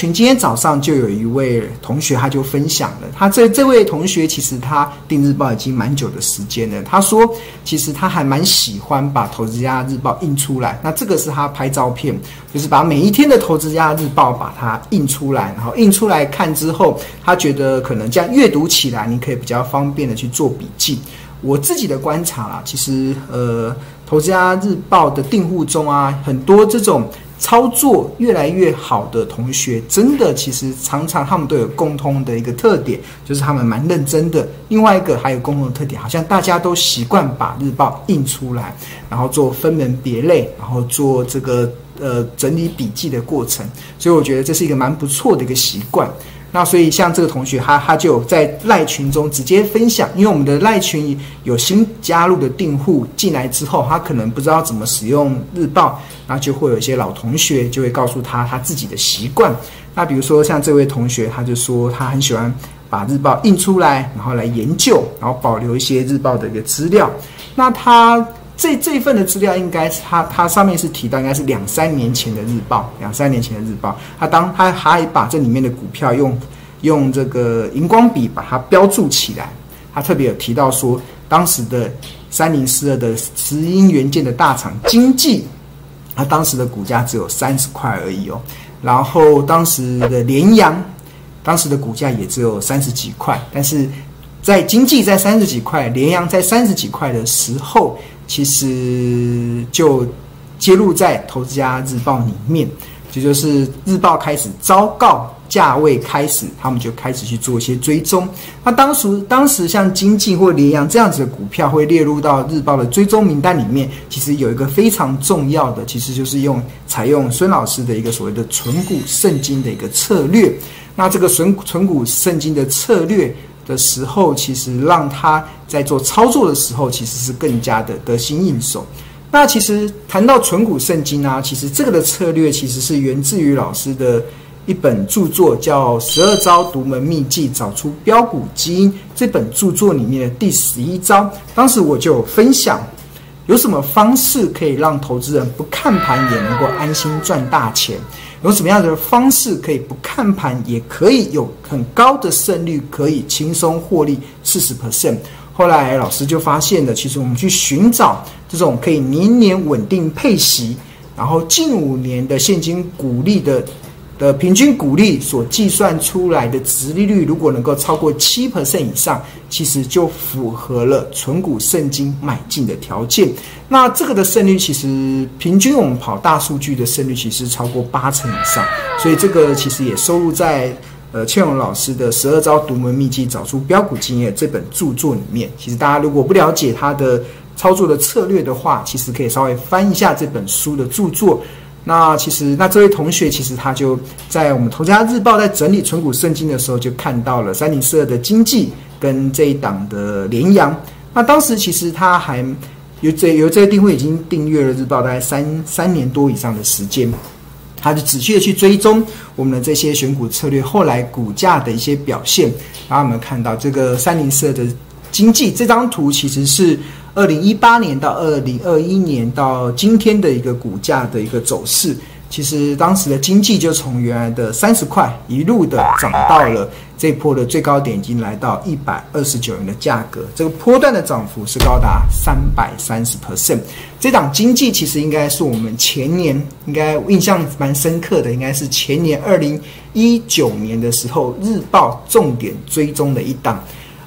群今天早上就有一位同学，他就分享了，他这这位同学其实他订日报已经蛮久的时间了。他说，其实他还蛮喜欢把《投资家日报》印出来。那这个是他拍照片，就是把每一天的《投资家日报》把它印出来，然后印出来看之后，他觉得可能这样阅读起来，你可以比较方便的去做笔记。我自己的观察啦，其实呃，《投资家日报》的订户中啊，很多这种。操作越来越好的同学，真的其实常常他们都有共通的一个特点，就是他们蛮认真的。另外一个还有共同的特点，好像大家都习惯把日报印出来，然后做分门别类，然后做这个呃整理笔记的过程。所以我觉得这是一个蛮不错的一个习惯。那所以像这个同学，他他就在赖群中直接分享，因为我们的赖群有新加入的订户进来之后，他可能不知道怎么使用日报，那就会有一些老同学就会告诉他他自己的习惯。那比如说像这位同学，他就说他很喜欢把日报印出来，然后来研究，然后保留一些日报的一个资料。那他。这这一份的资料应该是他他上面是提到应该是两三年前的日报，两三年前的日报。他当他还把这里面的股票用用这个荧光笔把它标注起来。他特别有提到说，当时的三零四二的石英元件的大厂精济，他当时的股价只有三十块而已哦。然后当时的联阳，当时的股价也只有三十几块。但是在精济在三十几块，联阳在三十几块的时候。其实就揭露在《投资家日报》里面，这就，就是日报开始昭告价位开始，他们就开始去做一些追踪。那当时，当时像经济或联阳这样子的股票会列入到日报的追踪名单里面，其实有一个非常重要的，其实就是用采用孙老师的一个所谓的存股圣经的一个策略。那这个存存股圣经的策略。的时候，其实让他在做操作的时候，其实是更加的得心应手。那其实谈到存股圣经啊，其实这个的策略其实是源自于老师的一本著作，叫《十二招独门秘技找出标股基因》这本著作里面的第十一招。当时我就分享，有什么方式可以让投资人不看盘也能够安心赚大钱？有什么样的方式可以不看盘也可以有很高的胜率，可以轻松获利四十 percent？后来老师就发现了，其实我们去寻找这种可以年年稳定配息，然后近五年的现金股利的。的平均股利所计算出来的值利率，如果能够超过七 percent 以上，其实就符合了存股圣经买进的条件。那这个的胜率，其实平均我们跑大数据的胜率，其实超过八成以上。所以这个其实也收录在呃倩蓉老师的十二招独门秘籍找出标股经验这本著作里面。其实大家如果不了解他的操作的策略的话，其实可以稍微翻一下这本书的著作。那其实，那这位同学其实他就在我们《投资家日报》在整理存股圣经的时候，就看到了三零四二的经济跟这一档的联阳。那当时其实他还有这有这个订户已经订阅了日报大概三三年多以上的时间，他就仔细的去追踪我们的这些选股策略，后来股价的一些表现。然后我们看到这个三零四二的经济这张图其实是。二零一八年到二零二一年到今天的一个股价的一个走势，其实当时的经济就从原来的三十块一路的涨到了这波的最高点，已经来到一百二十九元的价格。这个波段的涨幅是高达三百三十 percent。这档经济其实应该是我们前年应该印象蛮深刻的，应该是前年二零一九年的时候日报重点追踪的一档。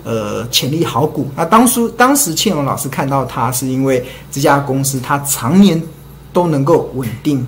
呃，潜力好股。那当初当时倩蓉老师看到它，是因为这家公司它常年都能够稳定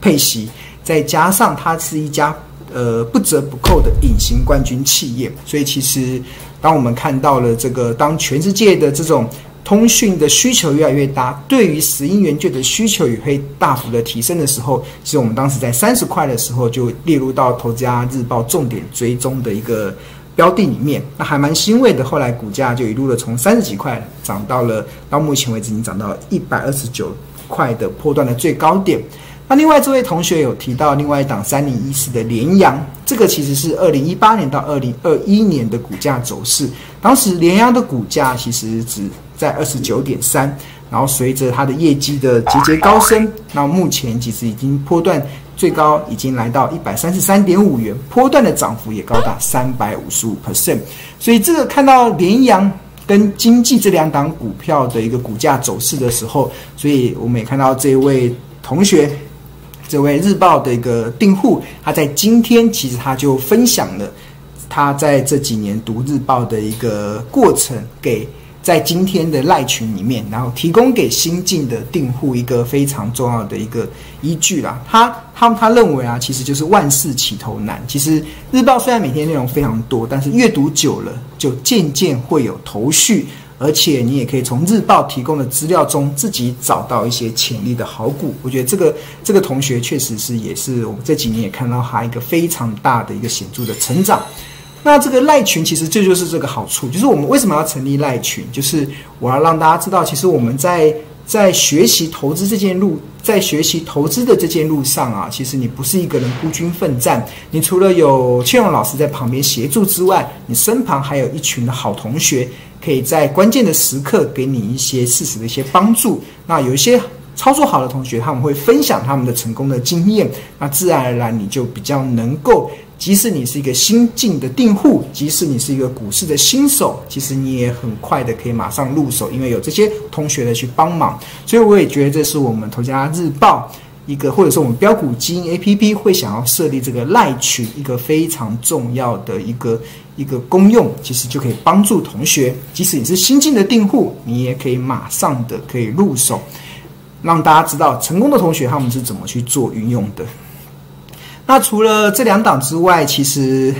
配息，再加上它是一家呃不折不扣的隐形冠军企业。所以其实当我们看到了这个，当全世界的这种通讯的需求越来越大，对于石英元件的需求也会大幅的提升的时候，其实我们当时在三十块的时候就列入到《投资家日报》重点追踪的一个。标的里面，那还蛮欣慰的。后来股价就一路的从三十几块涨到了，到目前为止已经涨到一百二十九块的破段的最高点。那另外这位同学有提到另外一档三零一四的联阳，这个其实是二零一八年到二零二一年的股价走势。当时联阳的股价其实只在二十九点三，然后随着它的业绩的节节高升，那目前其实已经破段最高已经来到一百三十三点五元，波段的涨幅也高达三百五十五 percent。所以这个看到联阳跟经济这两档股票的一个股价走势的时候，所以我们也看到这位同学，这位日报的一个订户，他在今天其实他就分享了他在这几年读日报的一个过程给。在今天的赖群里面，然后提供给新进的订户一个非常重要的一个依据啦。他他他认为啊，其实就是万事起头难。其实日报虽然每天内容非常多，但是阅读久了就渐渐会有头绪，而且你也可以从日报提供的资料中自己找到一些潜力的好股。我觉得这个这个同学确实是也是我们这几年也看到他一个非常大的一个显著的成长。那这个赖群其实这就是这个好处，就是我们为什么要成立赖群？就是我要让大家知道，其实我们在在学习投资这件路，在学习投资的这件路上啊，其实你不是一个人孤军奋战，你除了有庆荣老师在旁边协助之外，你身旁还有一群的好同学，可以在关键的时刻给你一些适时的一些帮助。那有一些操作好的同学，他们会分享他们的成功的经验，那自然而然你就比较能够。即使你是一个新进的订户，即使你是一个股市的新手，其实你也很快的可以马上入手，因为有这些同学的去帮忙。所以我也觉得这是我们投家日报一个，或者说我们标股基因 APP 会想要设立这个赖群一个非常重要的一个一个功用，其实就可以帮助同学，即使你是新进的订户，你也可以马上的可以入手，让大家知道成功的同学他们是怎么去做运用的。那除了这两档之外，其实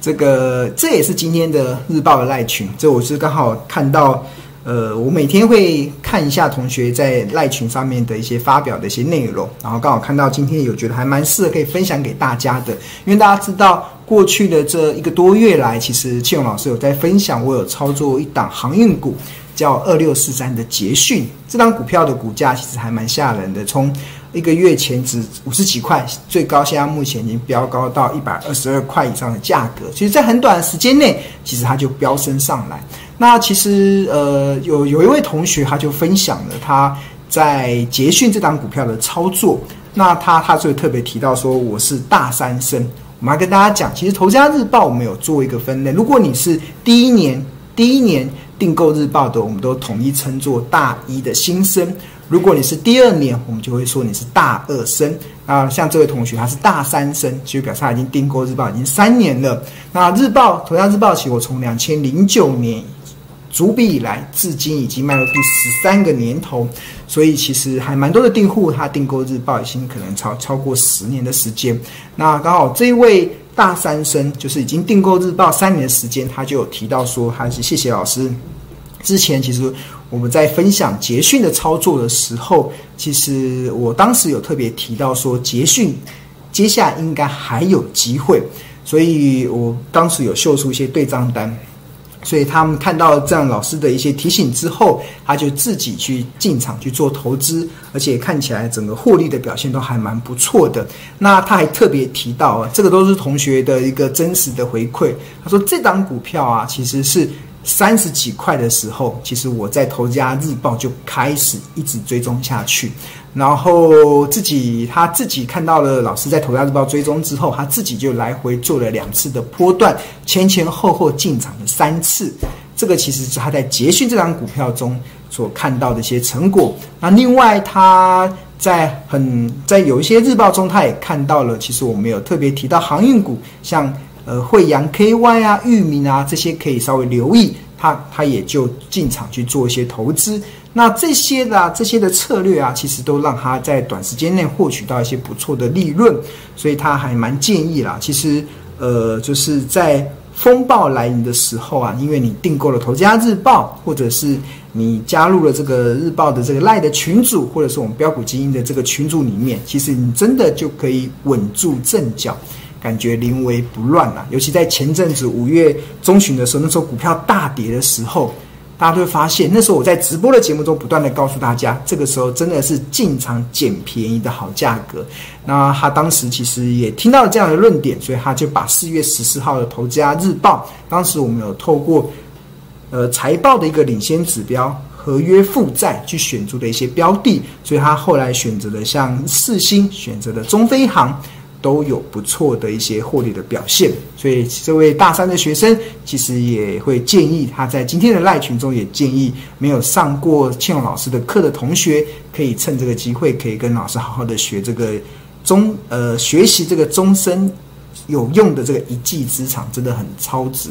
这个这也是今天的日报的赖群。这我是刚好看到，呃，我每天会看一下同学在赖群上面的一些发表的一些内容，然后刚好看到今天有觉得还蛮适合可以分享给大家的。因为大家知道，过去的这一个多月来，其实庆荣老师有在分享，我有操作一档航运股，叫二六四三的捷讯。这档股票的股价其实还蛮吓人的，从一个月前只五十几块，最高现在目前已经飙高到一百二十二块以上的价格。其实，在很短的时间内，其实它就飙升上来。那其实，呃，有有一位同学他就分享了他在捷讯这档股票的操作。那他他就特别提到说，我是大三生。我们要跟大家讲，其实《投资家日报》我们有做一个分类。如果你是第一年第一年订购日报的，我们都统一称作大一的新生。如果你是第二年，我们就会说你是大二生。啊，像这位同学他是大三生，就表示他已经订购日报已经三年了。那日报，投家日报其实我从两千零九年逐笔以来，至今已经迈入第十三个年头，所以其实还蛮多的订户他订购日报已经可能超超过十年的时间。那刚好这一位大三生就是已经订购日报三年的时间，他就有提到说，还是谢谢老师。之前其实我们在分享捷讯的操作的时候，其实我当时有特别提到说，捷讯接下来应该还有机会，所以我当时有秀出一些对账单，所以他们看到这样老师的一些提醒之后，他就自己去进场去做投资，而且看起来整个获利的表现都还蛮不错的。那他还特别提到啊，这个都是同学的一个真实的回馈，他说这档股票啊，其实是。三十几块的时候，其实我在投家日报就开始一直追踪下去，然后自己他自己看到了老师在投家日报追踪之后，他自己就来回做了两次的波段，前前后后进场了三次。这个其实是他在捷讯这张股票中所看到的一些成果。那另外他在很在有一些日报中，他也看到了，其实我们有特别提到航运股，像。呃，慧洋 KY 啊，裕民啊，这些可以稍微留意，他他也就进场去做一些投资。那这些的、这些的策略啊，其实都让他在短时间内获取到一些不错的利润，所以他还蛮建议啦。其实，呃，就是在风暴来临的时候啊，因为你订购了投家日报，或者是你加入了这个日报的这个赖的群组，或者是我们标股基因的这个群组里面，其实你真的就可以稳住阵脚。感觉临危不乱啊，尤其在前阵子五月中旬的时候，那时候股票大跌的时候，大家都会发现，那时候我在直播的节目中不断的告诉大家，这个时候真的是进场捡便宜的好价格。那他当时其实也听到了这样的论点，所以他就把四月十四号的投家日报，当时我们有透过呃财报的一个领先指标。合约负债去选出的一些标的，所以他后来选择了像四星，选择了中飞航。都有不错的一些获利的表现，所以这位大三的学生其实也会建议他在今天的赖群中也建议没有上过庆荣老师的课的同学，可以趁这个机会可以跟老师好好的学这个终呃学习这个终身有用的这个一技之长，真的很超值。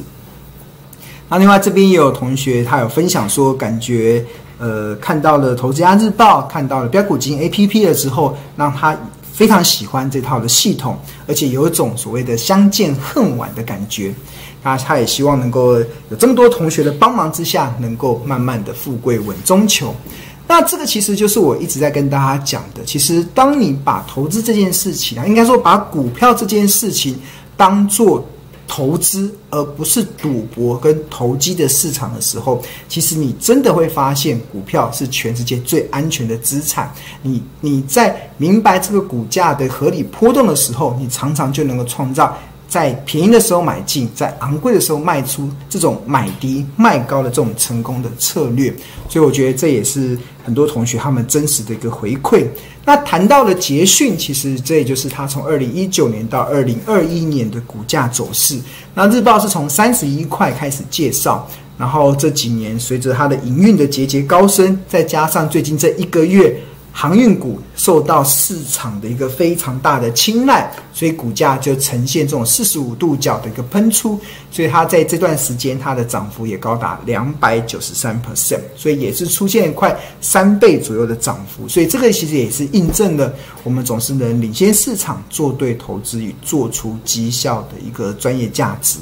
那另外这边也有同学他有分享说，感觉呃看到了投资家日报，看到了标股金 APP 了之后，让他。非常喜欢这套的系统，而且有一种所谓的相见恨晚的感觉。那他也希望能够有这么多同学的帮忙之下，能够慢慢的富贵稳中求。那这个其实就是我一直在跟大家讲的。其实，当你把投资这件事情啊，应该说把股票这件事情当做。投资而不是赌博跟投机的市场的时候，其实你真的会发现，股票是全世界最安全的资产。你你在明白这个股价的合理波动的时候，你常常就能够创造。在便宜的时候买进，在昂贵的时候卖出，这种买低卖高的这种成功的策略，所以我觉得这也是很多同学他们真实的一个回馈。那谈到了捷讯，其实这也就是他从二零一九年到二零二一年的股价走势。那日报是从三十一块开始介绍，然后这几年随着它的营运的节节高升，再加上最近这一个月。航运股受到市场的一个非常大的青睐，所以股价就呈现这种四十五度角的一个喷出，所以它在这段时间它的涨幅也高达两百九十三 percent，所以也是出现快三倍左右的涨幅，所以这个其实也是印证了我们总是能领先市场、做对投资与做出绩效的一个专业价值。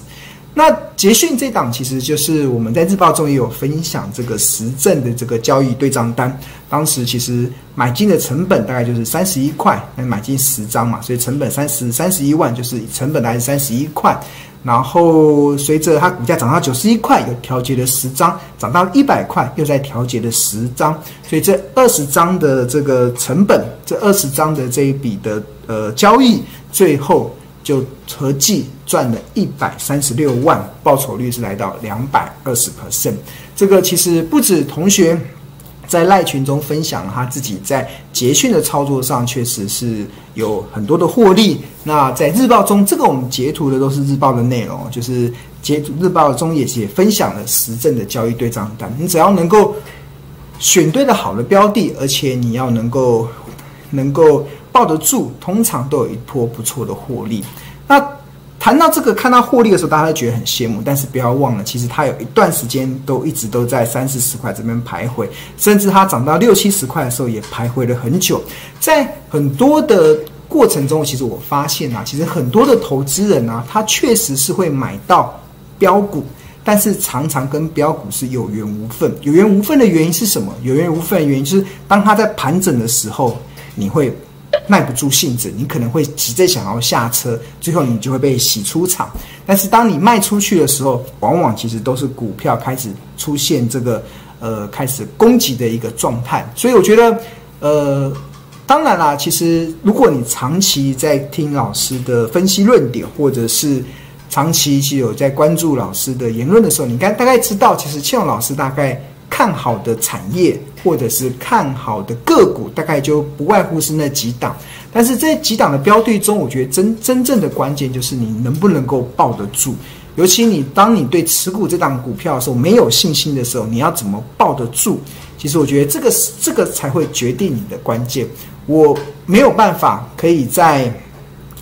那捷讯这档其实就是我们在日报中也有分享这个实证的这个交易对账单，当时其实买进的成本大概就是三十一块，那买进十张嘛，所以成本三十三十一万，就是成本大概是三十一块。然后随着它股价涨到九十一块，又调节了十张，涨到一百块，又再调节了十张，所以这二十张的这个成本，这二十张的这一笔的呃交易，最后。就合计赚了一百三十六万，报酬率是来到两百二十 percent。这个其实不止同学在赖群中分享了他自己在捷讯的操作上，确实是有很多的获利。那在日报中，这个我们截图的都是日报的内容，就是截图日报中也也分享了实证的交易对账单。你只要能够选对了好的标的，而且你要能够能够。抱得住，通常都有一波不错的获利。那谈到这个，看到获利的时候，大家都觉得很羡慕。但是不要忘了，其实它有一段时间都一直都在三四十块这边徘徊，甚至它涨到六七十块的时候也徘徊了很久。在很多的过程中，其实我发现啊，其实很多的投资人啊，他确实是会买到标股，但是常常跟标股是有缘无分。有缘无分的原因是什么？有缘无分的原因就是当它在盘整的时候，你会。耐不住性子，你可能会急着想要下车，最后你就会被洗出场。但是当你卖出去的时候，往往其实都是股票开始出现这个呃开始攻击的一个状态。所以我觉得，呃，当然啦，其实如果你长期在听老师的分析论点，或者是长期其实有在关注老师的言论的时候，你该大概知道，其实庆荣老师大概。看好的产业或者是看好的个股，大概就不外乎是那几档。但是这几档的标的中，我觉得真真正的关键就是你能不能够抱得住。尤其你当你对持股这档股票的时候没有信心的时候，你要怎么抱得住？其实我觉得这个这个才会决定你的关键。我没有办法可以在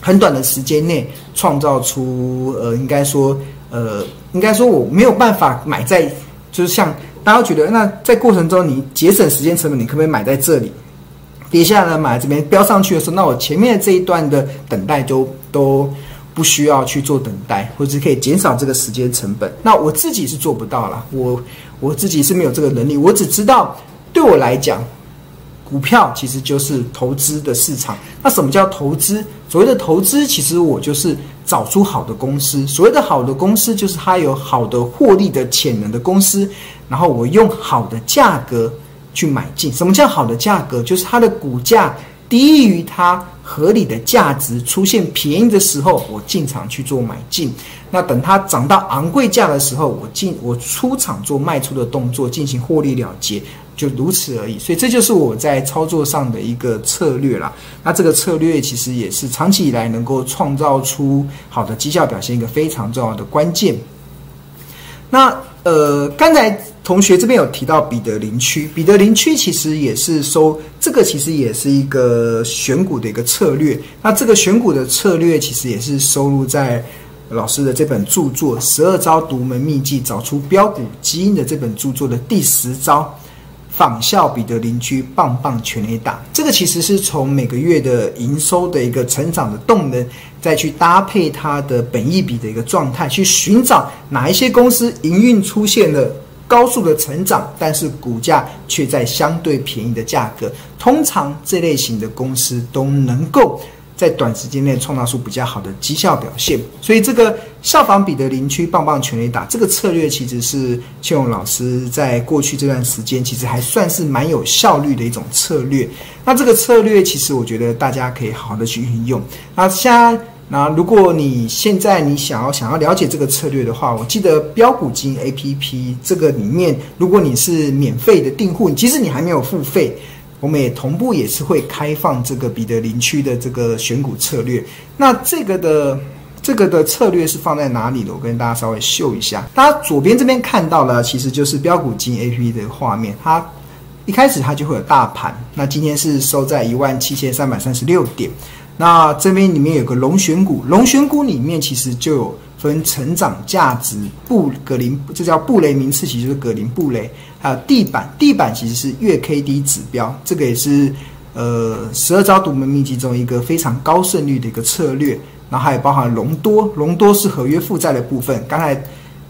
很短的时间内创造出呃，应该说呃，应该说我没有办法买在就是像。大家觉得，那在过程中你节省时间成本，你可不可以买在这里？跌下来买这边标上去的时候，那我前面这一段的等待就都不需要去做等待，或者可以减少这个时间成本。那我自己是做不到了，我我自己是没有这个能力。我只知道，对我来讲，股票其实就是投资的市场。那什么叫投资？所谓的投资，其实我就是。找出好的公司，所谓的好的公司，就是它有好的获利的潜能的公司，然后我用好的价格去买进。什么叫好的价格？就是它的股价低于它合理的价值出现便宜的时候，我进场去做买进。那等它涨到昂贵价的时候，我进我出场做卖出的动作，进行获利了结，就如此而已。所以这就是我在操作上的一个策略啦。那这个策略其实也是长期以来能够创造出好的绩效表现一个非常重要的关键。那呃，刚才同学这边有提到彼得林区，彼得林区其实也是收这个，其实也是一个选股的一个策略。那这个选股的策略其实也是收录在老师的这本著作《十二招独门秘技找出标股基因》的这本著作的第十招。仿效彼得林区，棒棒全垒打。这个其实是从每个月的营收的一个成长的动能，再去搭配它的本益比的一个状态，去寻找哪一些公司营运出现了高速的成长，但是股价却在相对便宜的价格。通常这类型的公司都能够。在短时间内创造出比较好的绩效表现，所以这个效仿彼得林区棒棒全垒打这个策略，其实是庆荣老师在过去这段时间其实还算是蛮有效率的一种策略。那这个策略其实我觉得大家可以好好的去运用。那现在那如果你现在你想要想要了解这个策略的话，我记得标股基因 APP 这个里面，如果你是免费的订户，即使你还没有付费。我们也同步也是会开放这个彼得林区的这个选股策略。那这个的这个的策略是放在哪里的？我跟大家稍微秀一下。大家左边这边看到了，其实就是标股基因 APP 的画面。它一开始它就会有大盘。那今天是收在一万七千三百三十六点。那这边里面有个龙选股，龙选股里面其实就有。分成长价值布格林，这叫布雷名次，其实就是格林布雷，还有地板，地板其实是月 K D 指标，这个也是呃十二招独门秘籍中一个非常高胜率的一个策略。然后还有包含隆多，隆多是合约负债的部分。刚才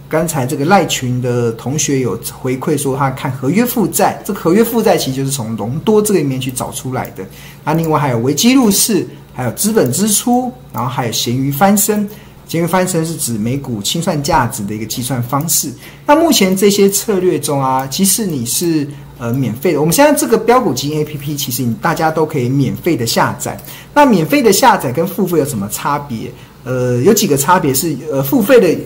刚才这个赖群的同学有回馈说，他看合约负债，这合约负债其实就是从隆多这个里面去找出来的。那另外还有维基入市，还有资本支出，然后还有咸鱼翻身。咸鱼翻身是指每股清算价值的一个计算方式。那目前这些策略中啊，其实你是呃免费的。我们现在这个标股基金 APP，其实你大家都可以免费的下载。那免费的下载跟付费有什么差别？呃，有几个差别是呃付费的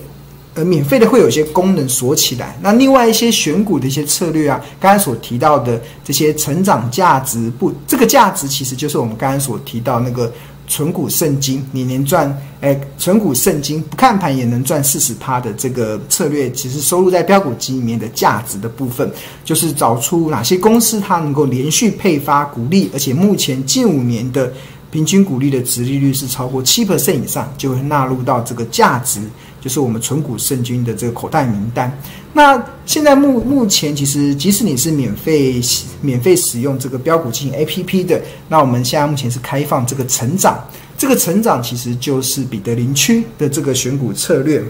呃免费的会有一些功能锁起来。那另外一些选股的一些策略啊，刚才所提到的这些成长价值不，这个价值其实就是我们刚才所提到那个。存股圣经，年年赚，哎，存股圣经不看盘也能赚四十趴的这个策略，其实收录在标股基因里面的价值的部分，就是找出哪些公司它能够连续配发股利，而且目前近五年的平均股利的值利率是超过七 percent 以上，就会纳入到这个价值。就是我们存股圣经的这个口袋名单。那现在目目前，其实即使你是免费免费使用这个标股基因 APP 的，那我们现在目前是开放这个成长，这个成长其实就是彼得林区的这个选股策略。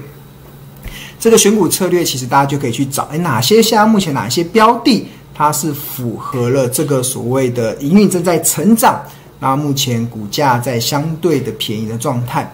这个选股策略其实大家就可以去找，哎，哪些现在目前哪些标的它是符合了这个所谓的营运正在成长，那目前股价在相对的便宜的状态。